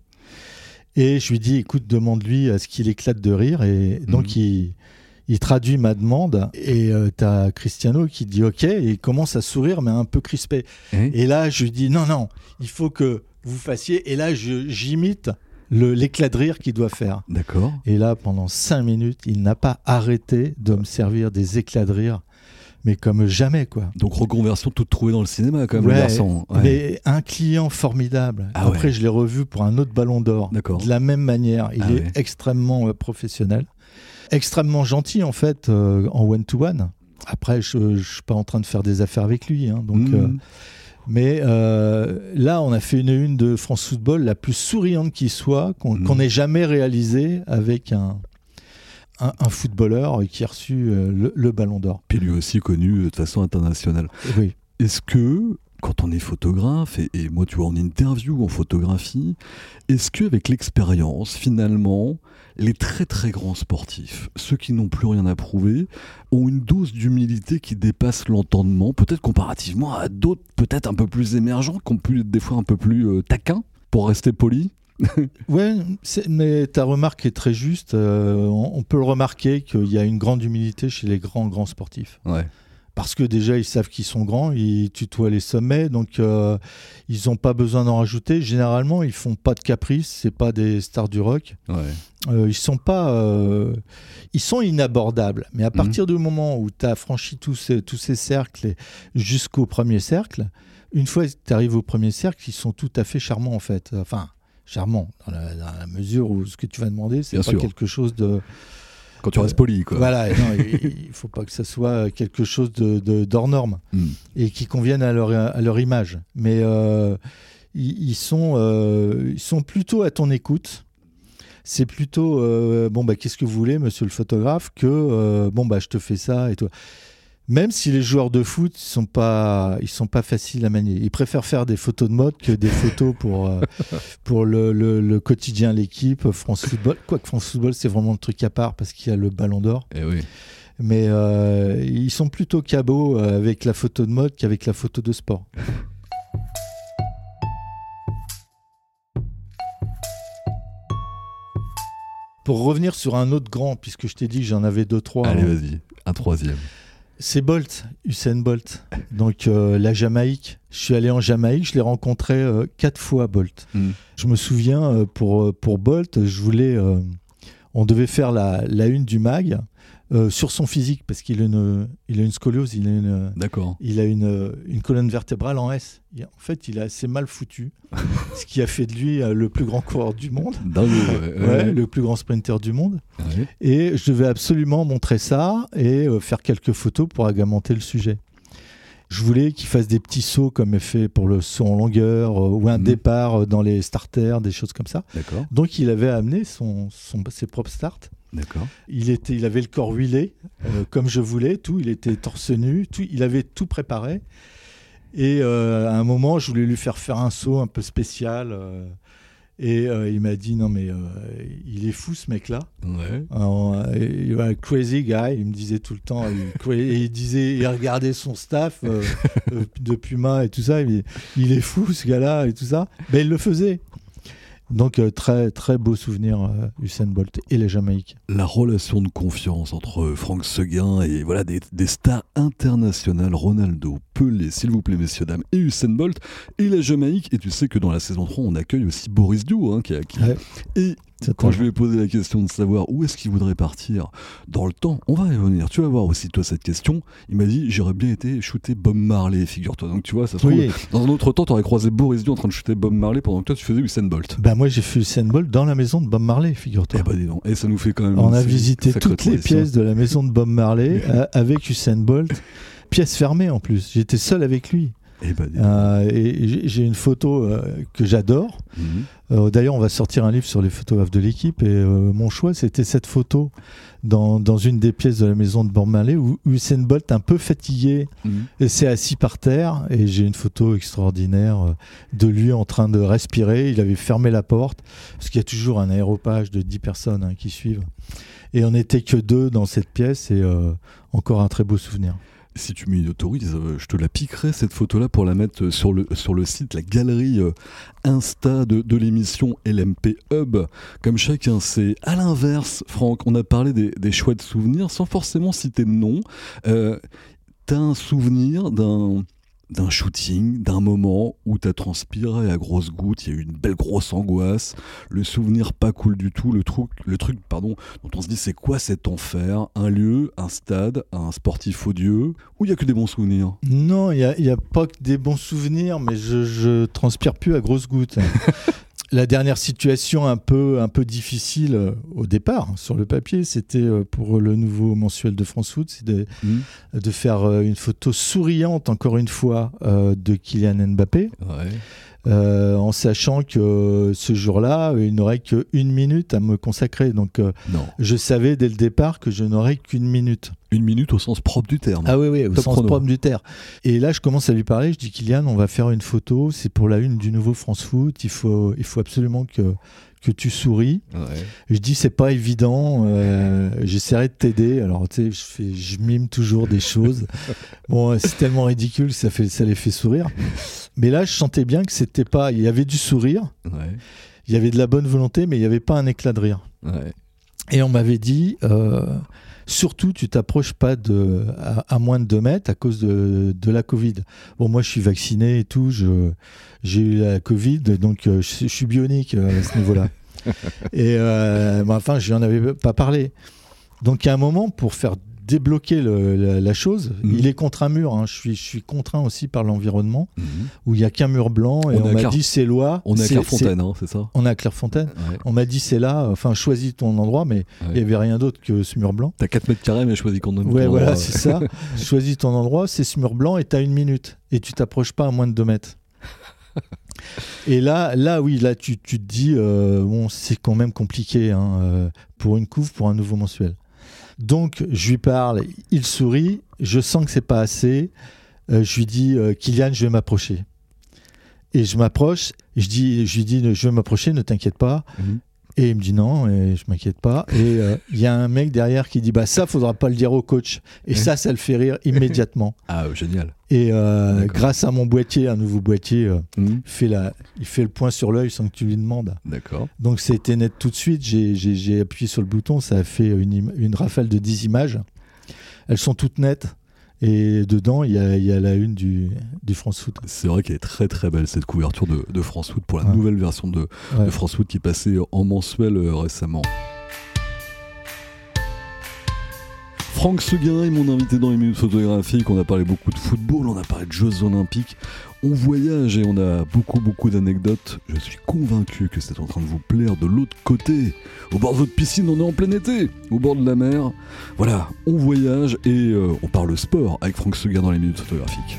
S2: Et je lui dis, écoute, demande-lui à ce qu'il éclate de rire. Et donc, il, il traduit ma demande. Et tu as Cristiano qui dit OK, et il commence à sourire, mais un peu crispé.
S1: Hein
S2: Et là, je lui dis, non, non, il faut que vous fassiez. Et là, je- j'imite le- l'éclat de rire qu'il doit faire.
S1: D'accord.
S2: Et là, pendant cinq minutes, il n'a pas arrêté de me servir des éclats de rire, mais comme jamais, quoi.
S1: Donc reconversion toute trouvée dans le cinéma quand même, le garçon. Ouais.
S2: Mais un client formidable.
S1: Ah
S2: Après,
S1: ouais.
S2: je l'ai revu pour un autre ballon d'or.
S1: D'accord.
S2: De la même manière. Il
S1: Ah
S2: est extrêmement euh, professionnel. Extrêmement gentil, en fait, euh, en one-to-one. Après, je ne suis pas en train de faire des affaires avec lui. hein, donc,
S1: Mhm.
S2: euh, mais euh, là, on a fait une une de France Football la plus souriante qui soit, qu'on qu'on ait jamais réalisée avec un, un, un footballeur qui a reçu le, le ballon d'or.
S1: Puis lui aussi connu de façon internationale.
S2: Oui.
S1: Est-ce que, quand on est photographe, et, et moi tu vois en interview, en photographie, est-ce qu'avec l'expérience, finalement, les très très grands sportifs, ceux qui n'ont plus rien à prouver, ont une dose d'humilité qui dépasse l'entendement, peut-être comparativement à d'autres peut-être un peu plus émergents, qui ont pu être des fois un peu plus euh, taquins, pour rester poli
S2: Ouais, mais ta remarque est très juste. Euh, on, on peut le remarquer qu'il y a une grande humilité chez les grands, grands sportifs.
S1: Ouais.
S2: Parce que déjà, ils savent qu'ils sont grands, ils tutoient les sommets, donc euh, ils n'ont pas besoin d'en rajouter. Généralement, ils font pas de caprices, c'est pas des stars du rock.
S1: Ouais.
S2: Euh, ils sont pas, euh, ils sont inabordables. Mais à partir du moment où tu as franchi tous ces, tous ces cercles jusqu'au premier cercle, une fois que tu arrives au premier cercle, ils sont tout à fait charmants en fait. Enfin, charmants dans la, dans la mesure où ce que tu vas demander, c'est pas
S1: sûr.
S2: quelque chose de
S1: Quand tu restes poli, quoi.
S2: voilà. non, il, il faut pas que ça soit quelque chose de, d'hors norme
S1: Hmm.
S2: et qui convienne à leur, à leur image. Mais euh, ils, ils sont, euh, ils sont plutôt à ton écoute. C'est plutôt euh, bon bah qu'est-ce que vous voulez, monsieur le photographe, que bon bah je te fais ça et toi. Même si les joueurs de foot sont pas, ils sont pas faciles à manier. Ils préfèrent faire des photos de mode que des photos pour euh, pour le, le, le quotidien, l'équipe, France Football. Quoique France Football, c'est vraiment le truc à part parce qu'il y a le Ballon d'Or.
S1: Eh oui.
S2: Mais euh, ils sont plutôt cabots euh, avec la photo de mode qu'avec la photo de sport. Pour revenir sur un autre grand, puisque je t'ai dit que j'en avais deux, trois.
S1: Allez,
S2: hein,
S1: vas-y. Un troisième.
S2: C'est Bolt, Usain Bolt. Donc euh, la Jamaïque. Je suis allé en Jamaïque, je l'ai rencontré euh, quatre fois, Bolt.
S1: Mm.
S2: Je me souviens, euh, pour, pour Bolt, je voulais. on devait faire la, la une du mag euh, sur son physique, parce qu'il a une, il a une scoliose, il a une, il a une, une colonne vertébrale en S. Il- En fait, il est assez mal foutu, ce qui a fait de lui euh, le plus grand coureur du monde.
S1: Dingue, ouais.
S2: Ouais, le plus grand sprinter du monde.
S1: Ouais.
S2: Et je devais absolument montrer ça et euh, faire quelques photos pour agrémenter le sujet. Je voulais qu'il fasse des petits sauts comme est fait pour le saut en longueur euh, ou un
S1: Mhm.
S2: départ dans les starters, des choses comme ça. Donc il avait amené son, son- ses propres starts.
S1: D'accord.
S2: Il, était, il avait le corps huilé, euh, comme je voulais, tout. Il était torse nu, tout, il avait tout préparé. Et euh, à un moment, je voulais lui faire faire un saut un peu spécial. euh, et il m'a dit non mais il est fou ce mec-là.
S1: Ouais.
S2: Alors, il va crazy guy, il me disait tout le temps. Il, et il disait, il regardait son staff de Puma et tout ça. Il, il est fou ce gars-là et tout ça. Mais il le faisait. Donc euh, très très beau souvenir euh, Usain Bolt et les Jamaïques.
S1: La relation de confiance entre Franck Seguin et voilà des, des stars internationales, Ronaldo, Pelé, s'il vous plaît, messieurs, dames, et Usain Bolt, et la Jamaïque. Et tu sais que dans la saison 3, on accueille aussi Boris Dio, hein, qui, a- qui-
S2: Ouais.
S1: Et quand je lui ai posé la question de savoir où est-ce qu'il voudrait partir dans le temps, on va y revenir. Tu vas voir aussi, toi, cette question. Il m'a dit J'aurais bien été shooter Bob Marley, figure-toi. Donc, tu vois, ça se trouve,
S2: Oui.
S1: dans un autre temps, tu aurais croisé Boris Dio en train de shooter Bob Marley pendant que toi, tu faisais Usain Bolt.
S2: Bah moi j'ai fait Usain Bolt dans la maison de Bob Marley, figure-toi.
S1: Eh ben, dis donc. Et ça nous fait quand même.
S2: On a visité toutes les pièces de la maison de Bob Marley euh, avec Usain Bolt, pièces fermées en plus. J'étais seul avec lui.
S1: Eh ben.
S2: Euh, et j'ai- une photo euh, que j'adore.
S1: Mhm.
S2: Euh, D'ailleurs, on va sortir un livre sur les photographes de l'équipe et mon choix, c'était cette photo dans, dans une des pièces de la maison de Marley où Usain Bolt, un peu fatigué,
S1: Mhm.
S2: s'est assis par terre et j'ai une photo extraordinaire de lui en train de respirer. Il avait fermé la porte parce qu'il y a toujours un aéropage de 10 personnes hein, qui suivent. Et on n'était que deux dans cette pièce et encore un très beau souvenir.
S1: Si tu m'y autorises, euh, je te la piquerai cette photo-là pour la mettre sur le, site, la galerie euh, Insta de, de l'émission LMP Hub. Comme chacun sait. À l'inverse, Franck, on a parlé des, des chouettes souvenirs sans forcément citer de nom. Euh, T'as un souvenir d'un d'un shooting, d'un moment où t'as transpiré à grosses gouttes, il y a eu une belle grosse angoisse, le souvenir pas cool du tout, le truc, le truc pardon, dont on se dit c'est quoi cet enfer? Un lieu, un stade, un sportif odieux, où il y a que des bons souvenirs?
S2: Non, il n'y a, y a pas que des bons souvenirs, mais je, je transpire plus à grosses gouttes. La dernière situation un peu, un peu difficile euh, au départ, hein, sur le papier, c'était euh, pour le nouveau mensuel de France Foot, c'est de, de faire euh, une photo souriante, encore une fois, de Kylian Mbappé,
S1: Ouais.
S2: Euh, en sachant que euh, ce jour-là, il n'aurait qu'une minute à me consacrer. Donc, euh, je savais dès le départ que je n'aurais qu'une minute.
S1: Une minute au sens propre du terme.
S2: Ah oui, oui, au
S1: Top
S2: sens
S1: chrono.
S2: propre du terme. Et là, je commence à lui parler. Je dis, Kylian, on va faire une photo. C'est pour la une du nouveau France Foot. Il faut, il faut absolument que, que tu souris.
S1: Ouais.
S2: Je dis, c'est pas évident. euh, J'essaierai de t'aider. Alors, tu sais, je, fais, je mime toujours des choses. bon, c'est tellement ridicule que ça, fait, ça les fait sourire. Mais là, je sentais bien que c'était pas. Il y avait du sourire.
S1: Ouais.
S2: Il y avait de la bonne volonté, mais il n'y avait pas un éclat de rire.
S1: Ouais.
S2: Et on m'avait dit, euh, surtout, tu t'approches pas de, à, à moins de 2 mètres à cause de, de la Covid. Bon, moi, je suis vacciné et tout, je- j'ai eu la Covid, donc euh, je, je suis bionique euh, à ce niveau-là. et euh, enfin, je n'en avais pas parlé. Donc, à un moment, pour faire débloquer le- la, la chose,
S1: Mhm.
S2: il est contre un mur. hein. Je, suis, je suis contraint aussi par l'environnement,
S1: Mhm.
S2: où il n'y a qu'un mur blanc, et
S1: On
S2: m'a
S1: Claire-
S2: dit c'est loi.
S1: On est à
S2: c'est-
S1: Clairefontaine, hein, c'est ça?
S2: C'est- On est à Clairefontaine.
S1: Ouais.
S2: On m'a dit c'est là, enfin choisis ton endroit, mais il
S1: Ouais.
S2: n'y avait rien d'autre que ce mur blanc.
S1: T'as 4 mètres carrés, mais choisis qu'on donne
S2: Ouais,
S1: ton
S2: voilà,
S1: endroit.
S2: c'est ça. choisis ton endroit, c'est ce mur blanc et tu as une minute. Et tu t'approches pas à moins de 2 mètres. et là, là, oui, là, tu, tu te dis, euh, bon, c'est quand même compliqué hein, euh, pour une couve, pour un nouveau mensuel. Donc, je lui parle, il sourit, je sens que c'est pas assez. Euh, je lui dis, euh, Kylian, je vais m'approcher. Et je m'approche, je, dis, je lui dis, je vais m'approcher, ne t'inquiète pas.
S1: Mhm.
S2: Et il me dit non, et je m'inquiète pas. Et euh, il y a un mec derrière qui dit bah ça faudra pas le dire au coach. Et ça, ça le fait rire immédiatement.
S1: Ah, génial.
S2: Et euh, grâce à mon boîtier, un nouveau boîtier, euh,
S1: Mhm.
S2: il fait la, il fait le point sur l'œil sans que tu lui demandes.
S1: D'accord.
S2: Donc c'était net tout de suite. J'ai- appuyé sur le bouton, ça a fait une, une rafale de 10 images. Elles sont toutes nettes. Et dedans, il y a, il y a la une du, du France Foot.
S1: C'est vrai qu'elle est très très belle cette couverture de, de France Foot pour la
S2: Ouais.
S1: nouvelle version de,
S2: Ouais.
S1: de France Foot qui est passée en mensuel euh, récemment. Franck Seguin est mon invité dans les minutes photographiques. On a parlé beaucoup de football, on a parlé de Jeux Olympiques. On voyage et on a beaucoup beaucoup d'anecdotes. Je suis convaincu que c'est en train de vous plaire de l'autre côté. Au bord de votre piscine, on est en plein été. Au bord de la mer. Voilà, on voyage et euh, on parle sport avec Franck Seguin dans les minutes photographiques.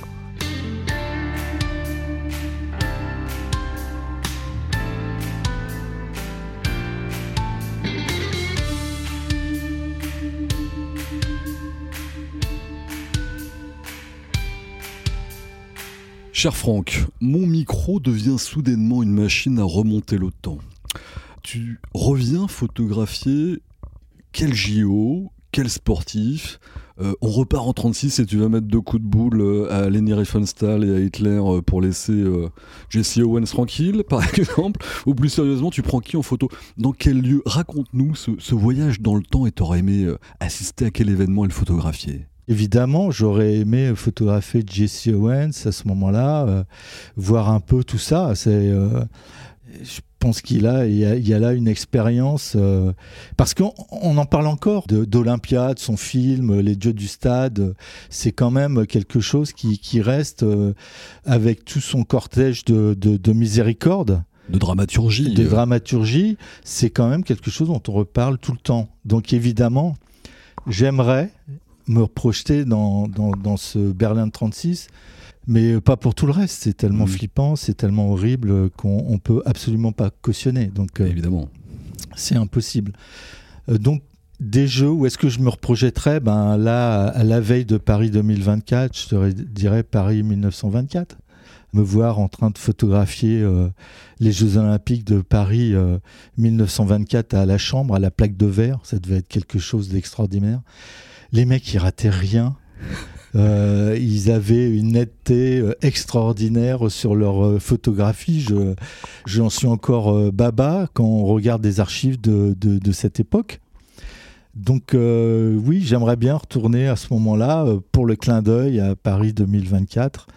S1: Cher Franck, mon micro devient soudainement une machine à remonter le temps. Tu reviens photographier quel JO, quel sportif Euh, On repart en 36 et tu vas mettre deux coups de boule euh, à Leni Riefenstahl et à Hitler euh, pour laisser Jesse Owens tranquille, par exemple Ou plus sérieusement, tu prends qui en photo? Dans quel lieu? Raconte-nous ce, ce voyage dans le temps et t'aurais aimé assister à quel événement et le photographier
S2: Évidemment, j'aurais aimé photographier Jesse Owens à ce moment-là, euh, voir un peu tout ça. C'est, euh, je pense qu'il a, il y a, il y a là une expérience euh, parce qu'on on en parle encore de- d'Olympia, de son film, les dieux du stade. C'est quand même quelque chose qui, qui reste avec tout son cortège de, de, de miséricorde
S1: De dramaturgie
S2: de dramaturgie, c'est quand même quelque chose dont on reparle tout le temps. Donc évidemment, j'aimerais me projeter dans, dans, dans ce Berlin de 36, mais pas pour tout le reste. C'est tellement
S1: Mhm.
S2: flippant, c'est tellement horrible qu'on on peut absolument pas cautionner. Donc euh,
S1: Évidemment.
S2: c'est impossible. Euh, donc des jeux où est-ce que je me reprojetterais? Ben là, à la veille de Paris 2024, je te dirais Paris 1924. Me voir en train de photographier euh, les Jeux Olympiques de Paris euh, 1924 à la Chambre, à la plaque de verre, ça devait être quelque chose d'extraordinaire. Les mecs, ils rataient rien. Euh, ils avaient une netteté euh, extraordinaire sur leur euh, photographie. Je, j'en suis encore baba quand on regarde des archives de, de, de cette époque. Donc euh, oui, j'aimerais bien retourner à ce moment-là euh, pour le clin d'œil à Paris 2024.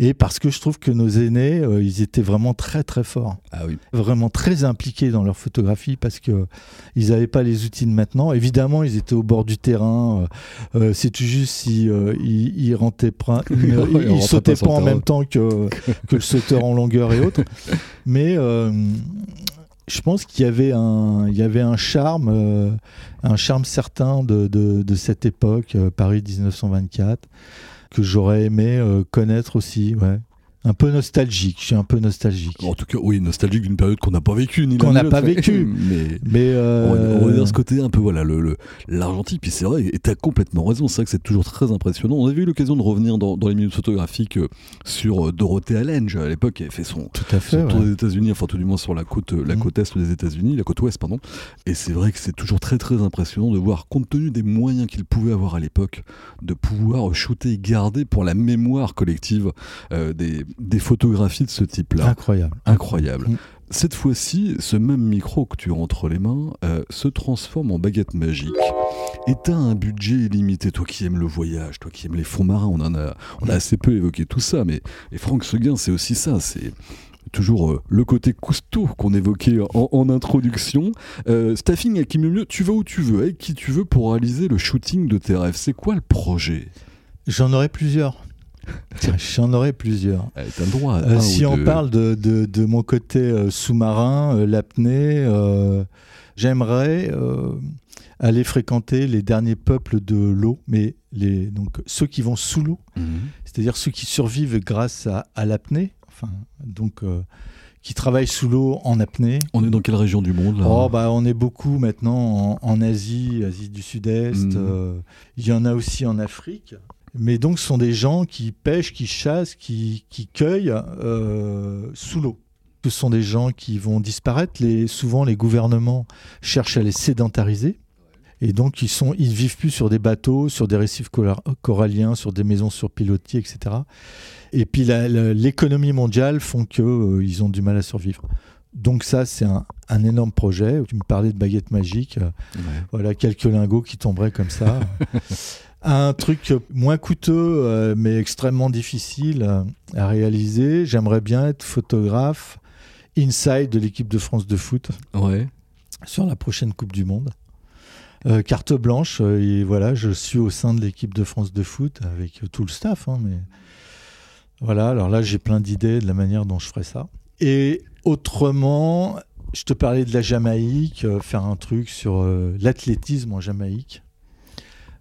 S2: Et parce que je trouve que nos aînés, euh, ils étaient vraiment très très forts,
S1: Ah oui.
S2: vraiment très impliqués dans leur photographie parce que ils n'avaient pas les outils de maintenant. Évidemment, ils étaient au bord du terrain. c'est tout juste si ils, sautaient
S1: pas
S2: en même temps que que le sauteur en longueur et autres. Mais je pense qu'il y avait un, y avait un charme, euh, un charme certain de, de, cette époque, euh, Paris 1924, que j'aurais aimé euh, connaître aussi. Un peu nostalgique, je suis un peu nostalgique.
S1: En tout cas, oui, nostalgique d'une période qu'on n'a pas vécue, ni
S2: Qu'on n'a pas vécue.
S1: Mais
S2: Mais euh,
S1: on va dire ce côté un peu, voilà, le, le- l'argentique. Puis c'est vrai, et t'as complètement raison, c'est vrai que c'est toujours très impressionnant. On avait eu l'occasion de revenir dans, dans les minutes photographiques euh, sur euh, Dorothée Allenge, à l'époque, qui avait fait son,
S2: tout à fait.
S1: son tour
S2: ouais.
S1: des États-Unis, enfin tout du moins sur la côte, la
S2: Mhm.
S1: côte est des États-Unis, la côte ouest, pardon. Et c'est vrai que c'est toujours très très impressionnant de voir, compte tenu des moyens qu'il pouvait avoir à l'époque, de pouvoir shooter et garder pour la mémoire collective euh, des, des photographies de ce type-là.
S2: Incroyable.
S1: Incroyable.
S2: Mhm.
S1: Cette fois-ci, ce même micro que tu as entre les mains euh, se transforme en baguette magique. Et t'as un budget illimité, toi qui aimes le voyage, toi qui aimes les fonds marins, on en a, on a assez peu évoqué tout ça, mais et Franck Seguin, c'est aussi ça, c'est toujours euh, le côté costaud qu'on évoquait en, en introduction. Euh, staffing avec qui mieux mieux, tu vas où tu veux, avec qui tu veux pour réaliser le shooting de tes rêves. C'est quoi le projet?
S2: J'en aurais plusieurs. J'en aurais plusieurs.
S1: euh, le droit.
S2: Euh, si on
S1: deux.
S2: parle de, de, de mon côté euh, sous-marin, l'apnée, j'aimerais aller fréquenter les derniers peuples de l'eau, mais les, donc, ceux qui vont sous l'eau,
S1: Mhm.
S2: c'est-à-dire ceux qui survivent grâce à, à l'apnée, enfin, donc, euh, qui travaillent sous l'eau en apnée.
S1: On est dans quelle région du monde là?
S2: Oh, bah, on est beaucoup maintenant en, en Asie, Asie du Sud-Est.
S1: Mhm.
S2: euh, Il y en a aussi en Afrique. Mais donc, ce sont des gens qui pêchent, qui chassent, qui, qui cueillent euh, sous l'eau. Ce sont des gens qui vont disparaître. Les, souvent, les gouvernements cherchent à les sédentariser. Et donc, ils sont, ils vivent plus sur des bateaux, sur des récifs coralliens, sur des maisons sur pilotis, etc. Et puis, l'économie mondiale font qu'ils ont du mal à survivre. Donc ça, c'est un, un énorme projet. Tu me parlais de baguette magique. euh,
S1: Ouais.
S2: Voilà, quelques lingots qui tomberaient comme ça. un truc moins coûteux, euh, mais extrêmement difficile euh, à réaliser. J'aimerais bien être photographe inside de l'équipe de France de foot
S1: Ouais.
S2: sur la prochaine Coupe du Monde. Euh, carte blanche, et voilà, je suis au sein de l'équipe de France de foot avec tout le staff. hein, mais voilà, alors là, j'ai plein d'idées de la manière dont je ferai ça. Et autrement, je te parlais de la Jamaïque, euh, faire un truc sur euh, l'athlétisme en Jamaïque.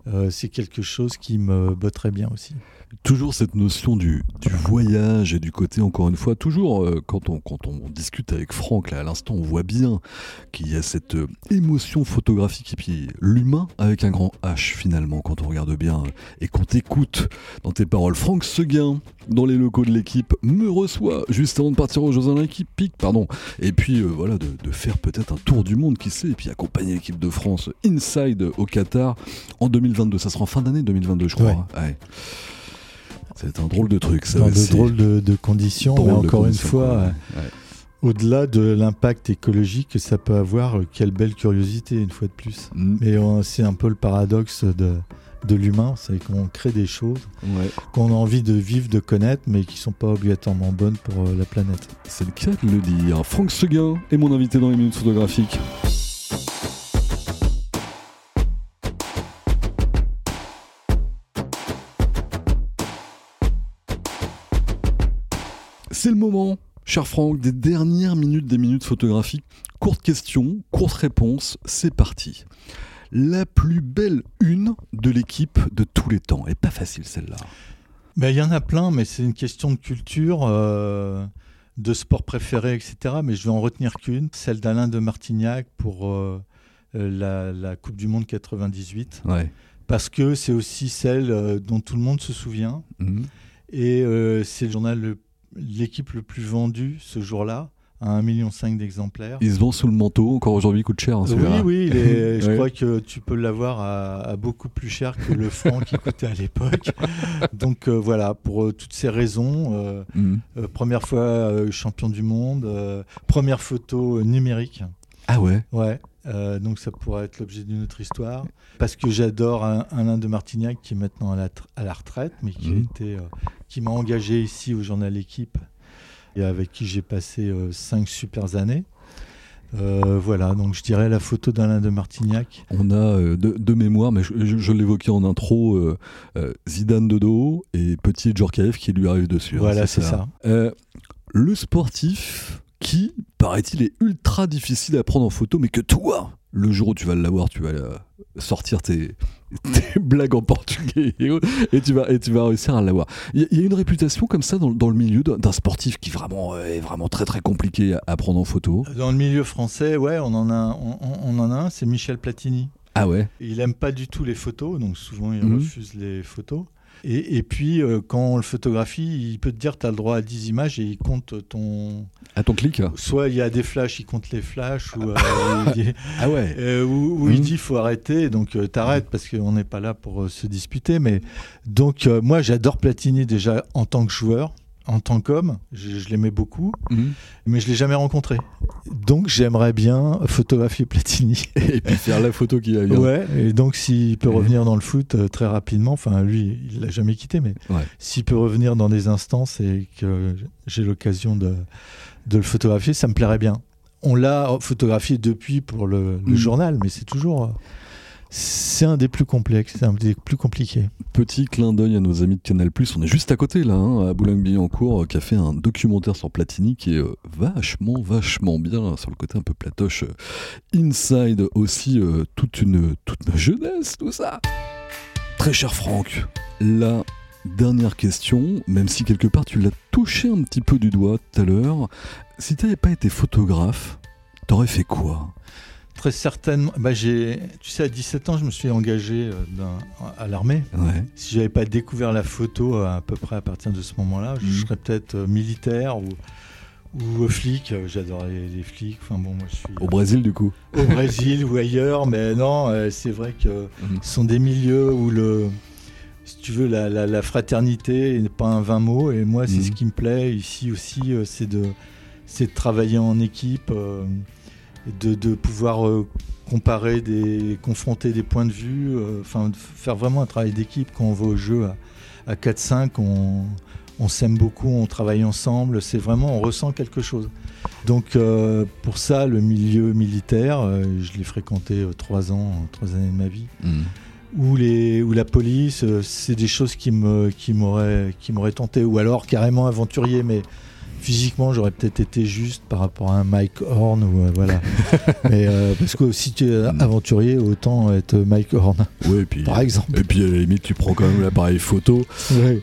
S2: Euh, c'est quelque chose qui me botterait bien aussi.
S1: Toujours cette notion du, du voyage et du côté, encore une fois, toujours euh, quand, on, quand on discute avec Franck, là à l'instant, on voit bien qu'il y a cette euh, émotion photographique et puis l'humain avec un grand H finalement, quand on regarde bien euh, et qu'on t'écoute dans tes paroles. Franck Seguin, dans les locaux de l'équipe, me reçoit juste avant de partir aux Jeux Olympiques, pardon. Et puis euh, voilà, de, de faire peut-être un tour du monde, qui sait, et puis accompagner l'équipe de France inside au Qatar en 2022. Ça sera en fin d'année 2022, je crois. Ouais. C'est un drôle de truc, ça
S2: Dans de
S1: aussi.
S2: drôles de, de conditions,
S1: Drôle
S2: mais
S1: de
S2: encore une fois, euh,
S1: Ouais.
S2: au-delà de l'impact écologique que ça peut avoir, euh, quelle belle curiosité, une fois de plus.
S1: Mm.
S2: Mais euh, c'est un peu le paradoxe de, de l'humain, c'est qu'on crée des choses
S1: Ouais.
S2: qu'on a envie de vivre, de connaître, mais qui sont pas obligatoirement bonnes pour la planète.
S1: C'est le cas de le dire. Franck Seguin est mon invité dans les minutes photographiques. Moment, cher Franck, des dernières minutes des minutes photographiques. Courte question, courte réponse, c'est parti. La plus belle une de l'équipe de tous les temps. Et pas facile celle-là.
S2: Ben, Il y en a plein, mais c'est une question de culture, euh, de sport préféré, etc. Mais je vais en retenir qu'une, celle d'Alain de Martignac pour euh, euh, la, la Coupe du Monde 98.
S1: Ouais.
S2: Parce que c'est aussi celle euh, dont tout le monde se souvient.
S1: Mhm.
S2: Et euh, c'est le journal, le- l'équipe le plus vendue ce jour-là, à 1,5 million d'exemplaires.
S1: Il se vend sous le manteau, encore aujourd'hui il coûte cher. hein,
S2: Oui, oui, il est- je
S1: Ouais.
S2: crois que tu peux l'avoir à, à beaucoup plus cher que le franc qui coûtait à l'époque. Donc euh, voilà, pour euh, toutes ces raisons, euh, euh, première fois champion du monde, première photo numérique.
S1: Ah ouais?
S2: Ouais, euh, donc ça pourrait être l'objet d'une autre histoire. Parce que j'adore un- Alain de Martignac qui est maintenant à la, tr- à la retraite, mais qui,
S1: Mhm.
S2: euh, qui m'a engagé ici au journal L'équipe et avec qui j'ai passé euh, cinq super années. Euh, voilà, donc je dirais la photo d'Alain de Martignac.
S1: On a euh, de, de mémoire, mais je, je- je l'évoquais en intro, euh, Zidane de dos et petit Djorkaeff qui lui arrive dessus. hein,
S2: Voilà, c'est ça.
S1: Le sportif qui, paraît-il, est ultra difficile à prendre en photo, mais que toi, le jour où tu vas l'avoir, tu vas euh, sortir tes, tes blagues en portugais et, tu vas, et tu vas réussir à l'avoir. Il y, a- il y a une réputation comme ça dans, dans le milieu d'un sportif qui vraiment euh, est vraiment très très compliqué à, prendre en photo.
S2: Dans le milieu français, ouais, on en a, on, on- on en a un, c'est Michel Platini.
S1: Ah ouais?
S2: Il aime pas du tout les photos, donc souvent il
S1: Mhm.
S2: refuse les photos. Et, et puis, euh, quand on le photographie, il peut te dire tu as le droit à 10 images et il compte ton.
S1: À ton clic
S2: Soit il y a des flashs, il compte les flashs, ou, euh, il, dit,
S1: Ah ouais
S2: euh, ou- ou il
S1: Mhm.
S2: dit faut arrêter, donc t'arrêtes parce qu'on n'est pas là pour se disputer. Mais donc, moi j'adore Platini déjà en tant que joueur, en tant qu'homme, je, je l'aimais beaucoup,
S1: Mhm.
S2: mais je l'ai jamais rencontré. Donc j'aimerais bien photographier Platini.
S1: Et puis faire la photo qui va bien.
S2: Ouais, et donc s'il peut
S1: Ouais.
S2: revenir dans le foot euh, très rapidement, enfin lui, il l'a jamais quitté, mais
S1: Ouais.
S2: s'il peut revenir dans des instances et que j'ai l'occasion de, de le photographier, ça me plairait bien. On l'a photographié depuis pour le, le
S1: Mm.
S2: journal, mais c'est toujours. C'est un des plus complexes, c'est un des plus compliqués.
S1: Petit clin d'œil à nos amis de Canal+, on est juste à côté là, hein, à Boulogne-Billancourt, euh, qui a fait un documentaire sur Platini qui est euh, vachement, vachement bien, sur le côté un peu platoche. euh, Inside aussi, toute, une, toute ma jeunesse, tout ça. Très cher Franck, là, dernière question, même si quelque part tu l'as touché un petit peu du doigt tout à l'heure. Si tu n'avais pas été photographe, t'aurais fait quoi?
S2: Très certainement. Bah, j'ai, tu sais, à 17 ans, je me suis engagé euh, dans- à l'armée.
S1: Ouais.
S2: Si j'avais pas découvert la photo euh, à peu près à partir de ce moment-là, je
S1: Mhm.
S2: serais peut-être euh, militaire ou, ou flic. J'adorais les, flics. Enfin bon, moi je suis
S1: Au Brésil, du coup.
S2: au Brésil ou ailleurs, mais non, c'est vrai que
S1: Mhm.
S2: ce sont des milieux où le, si tu veux, la, la- la fraternité n'est pas un vain mot. Et moi, c'est
S1: Mhm.
S2: ce qui me plaît ici aussi, c'est de, c'est de travailler en équipe, euh, de, de pouvoir euh, comparer, des, confronter des points de vue, euh, enfin faire vraiment un travail d'équipe. Quand on va au jeu à, à 4-5, on, on s'aime beaucoup, on travaille ensemble. C'est vraiment, on ressent quelque chose. Donc euh, pour ça, le milieu militaire, euh, je l'ai fréquenté euh, trois ans, trois années de ma vie,
S1: Mhm.
S2: ou les, ou la police, c'est des choses qui me, qui m'auraient, qui m'auraient tenté, ou alors carrément aventurier, mais physiquement j'aurais peut-être été juste par rapport à un Mike Horn ou euh, voilà. mais euh, parce que si tu es aventurier, autant être Mike Horn,
S1: et puis,
S2: par exemple.
S1: et puis à la limite, tu prends quand même l'appareil photo.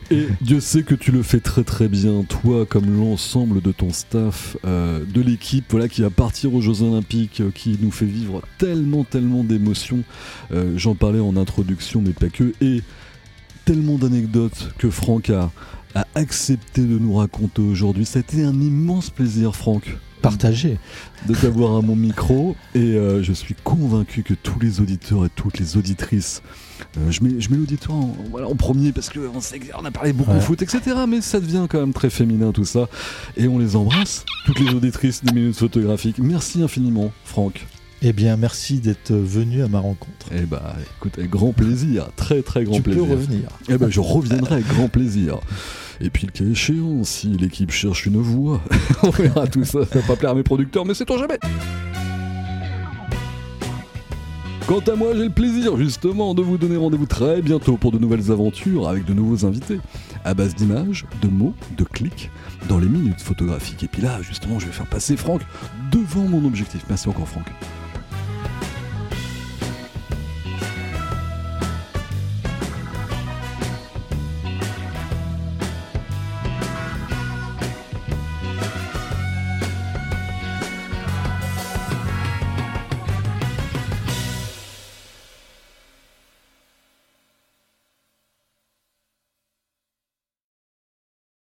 S1: Et Dieu sait que tu le fais très très bien, toi comme l'ensemble de ton staff, euh, de l'équipe voilà, qui va partir aux Jeux Olympiques, qui nous fait vivre tellement tellement d'émotions. J'en parlais en introduction, mais pas que. Et tellement d'anecdotes que Franck a, a accepté de nous raconter aujourd'hui. Ça a été un immense plaisir, Franck.
S2: Partagé.
S1: de t'avoir à mon micro et euh, je suis convaincu que tous les auditeurs et toutes les auditrices, euh, je mets, je mets l'auditoire en, voilà, en premier parce qu'on sait qu'on a parlé beaucoup
S2: Ouais.
S1: foot, etc. Mais ça devient quand même très féminin tout ça. Et on les embrasse, toutes les auditrices des minutes photographiques. Merci infiniment, Franck.
S2: Eh bien, merci d'être venu à ma rencontre.
S1: Eh bah écoute, avec grand plaisir, très très grand
S2: tu
S1: plaisir.
S2: peux revenir.
S1: Eh ben, je reviendrai avec grand plaisir. Et puis, le cas échéant, si l'équipe cherche une voix, on verra tout ça. Ça va pas plaire à mes producteurs, mais c'est toi jamais. Quant à moi, j'ai le plaisir justement de vous donner rendez-vous très bientôt pour de nouvelles aventures avec de nouveaux invités, à base d'images, de mots, de clics, dans les minutes photographiques. Et puis là, justement, je vais faire passer Franck devant mon objectif. Merci encore, Franck.